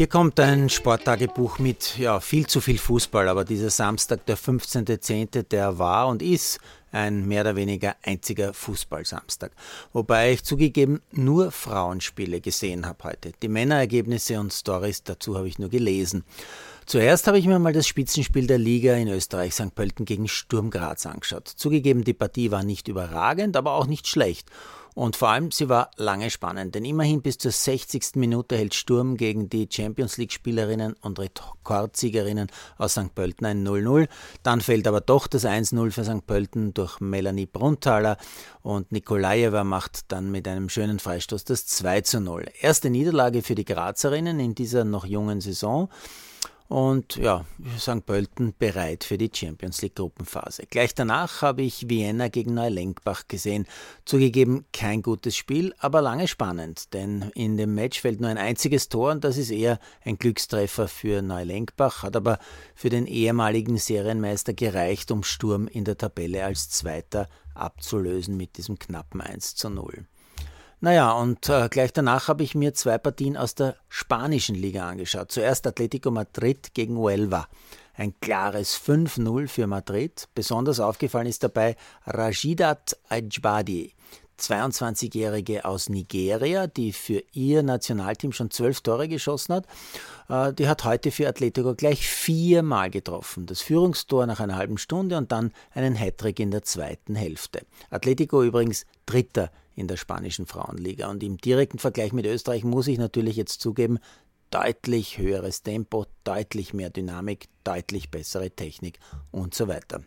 Hier kommt ein Sporttagebuch mit ja, viel zu viel Fußball, aber dieser Samstag, der 15.10., der war und ist ein mehr oder weniger einziger Fußballsamstag. Wobei ich zugegeben nur Frauenspiele gesehen habe heute. Die Männerergebnisse und Stories dazu habe ich nur gelesen. Zuerst habe ich mir mal das Spitzenspiel der Liga in Österreich St. Pölten gegen Sturm Graz angeschaut. Zugegeben, die Partie war nicht überragend, aber auch nicht schlecht. Und vor allem, sie war lange spannend, denn immerhin bis zur 60. Minute hält Sturm gegen die Champions League-Spielerinnen und Rekordsiegerinnen aus St. Pölten ein 0-0. Dann fällt aber doch das 1-0 für St. Pölten durch Melanie Brunnthaler und Nikolajewa macht dann mit einem schönen Freistoß das 2-0. Erste Niederlage für die Grazerinnen in dieser noch jungen Saison. Und ja, St. Pölten bereit für die Champions League Gruppenphase. Gleich danach habe ich Vienna gegen Neulenkbach gesehen. Zugegeben kein gutes Spiel, aber lange spannend, denn in dem Match fällt nur ein einziges Tor und das ist eher ein Glückstreffer für Neulenkbach, hat aber für den ehemaligen Serienmeister gereicht, um Sturm in der Tabelle als Zweiter abzulösen mit diesem knappen 1 zu 0. Naja, und äh, gleich danach habe ich mir zwei Partien aus der spanischen Liga angeschaut. Zuerst Atletico Madrid gegen Huelva. Ein klares 5-0 für Madrid. Besonders aufgefallen ist dabei Rajidat Ajbadi, 22-Jährige aus Nigeria, die für ihr Nationalteam schon zwölf Tore geschossen hat. Äh, die hat heute für Atletico gleich viermal getroffen. Das Führungstor nach einer halben Stunde und dann einen Hattrick in der zweiten Hälfte. Atletico übrigens Dritter in der spanischen Frauenliga. Und im direkten Vergleich mit Österreich muss ich natürlich jetzt zugeben, deutlich höheres Tempo, deutlich mehr Dynamik, deutlich bessere Technik und so weiter.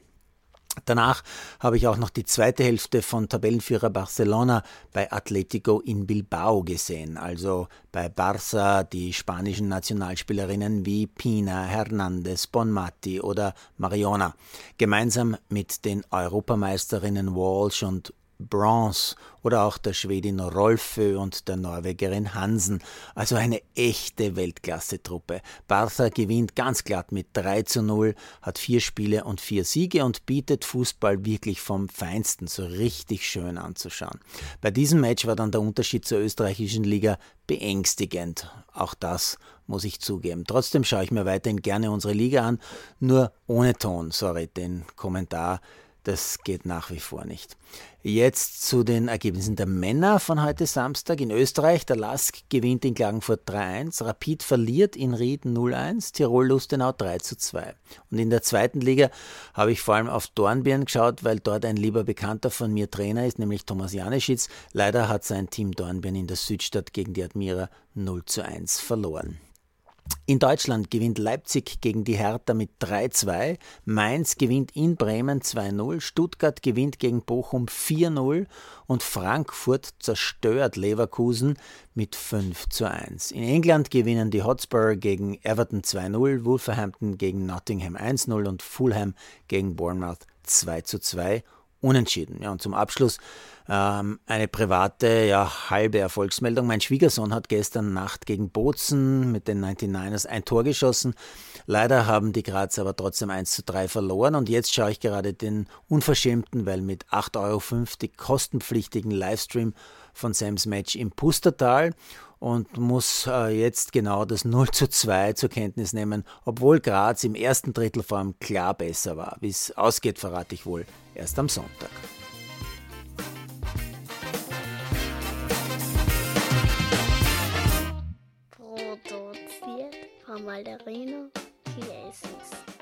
Danach habe ich auch noch die zweite Hälfte von Tabellenführer Barcelona bei Atletico in Bilbao gesehen, also bei Barça die spanischen Nationalspielerinnen wie Pina, Hernandez, Bonmati oder Mariona, gemeinsam mit den Europameisterinnen Walsh und Bronze oder auch der Schwedin Rolfö und der Norwegerin Hansen. Also eine echte Weltklasse-Truppe. Bartha gewinnt ganz glatt mit 3 zu 0, hat vier Spiele und vier Siege und bietet Fußball wirklich vom Feinsten, so richtig schön anzuschauen. Bei diesem Match war dann der Unterschied zur österreichischen Liga beängstigend. Auch das muss ich zugeben. Trotzdem schaue ich mir weiterhin gerne unsere Liga an, nur ohne Ton, sorry, den Kommentar das geht nach wie vor nicht. Jetzt zu den Ergebnissen der Männer von heute Samstag. In Österreich, der Lask gewinnt in Klagenfurt 3-1, Rapid verliert in Ried 0-1, Tirol-Lustenau 3-2. Und in der zweiten Liga habe ich vor allem auf Dornbirn geschaut, weil dort ein lieber Bekannter von mir Trainer ist, nämlich Thomas Janeschitz. Leider hat sein Team Dornbirn in der Südstadt gegen die Admira 0-1 verloren. In Deutschland gewinnt Leipzig gegen die Hertha mit 3-2, Mainz gewinnt in Bremen 2-0, Stuttgart gewinnt gegen Bochum 4-0 und Frankfurt zerstört Leverkusen mit 5-1. In England gewinnen die Hotspur gegen Everton 2-0, Wolverhampton gegen Nottingham 1-0 und Fulham gegen Bournemouth 2-2 unentschieden. Ja, und zum Abschluss ähm, eine private, ja, halbe Erfolgsmeldung. Mein Schwiegersohn hat gestern Nacht gegen Bozen mit den 99ers ein Tor geschossen. Leider haben die Graz aber trotzdem 1 zu 3 verloren und jetzt schaue ich gerade den unverschämten, weil mit 8,50 Euro kostenpflichtigen Livestream von Sams Match im Pustertal und muss äh, jetzt genau das 0 zu 2 zur Kenntnis nehmen, obwohl Graz im ersten Drittel vor allem klar besser war. Wie es ausgeht, verrate ich wohl erst am Sonntag. Produziert von Malderino Chiesis.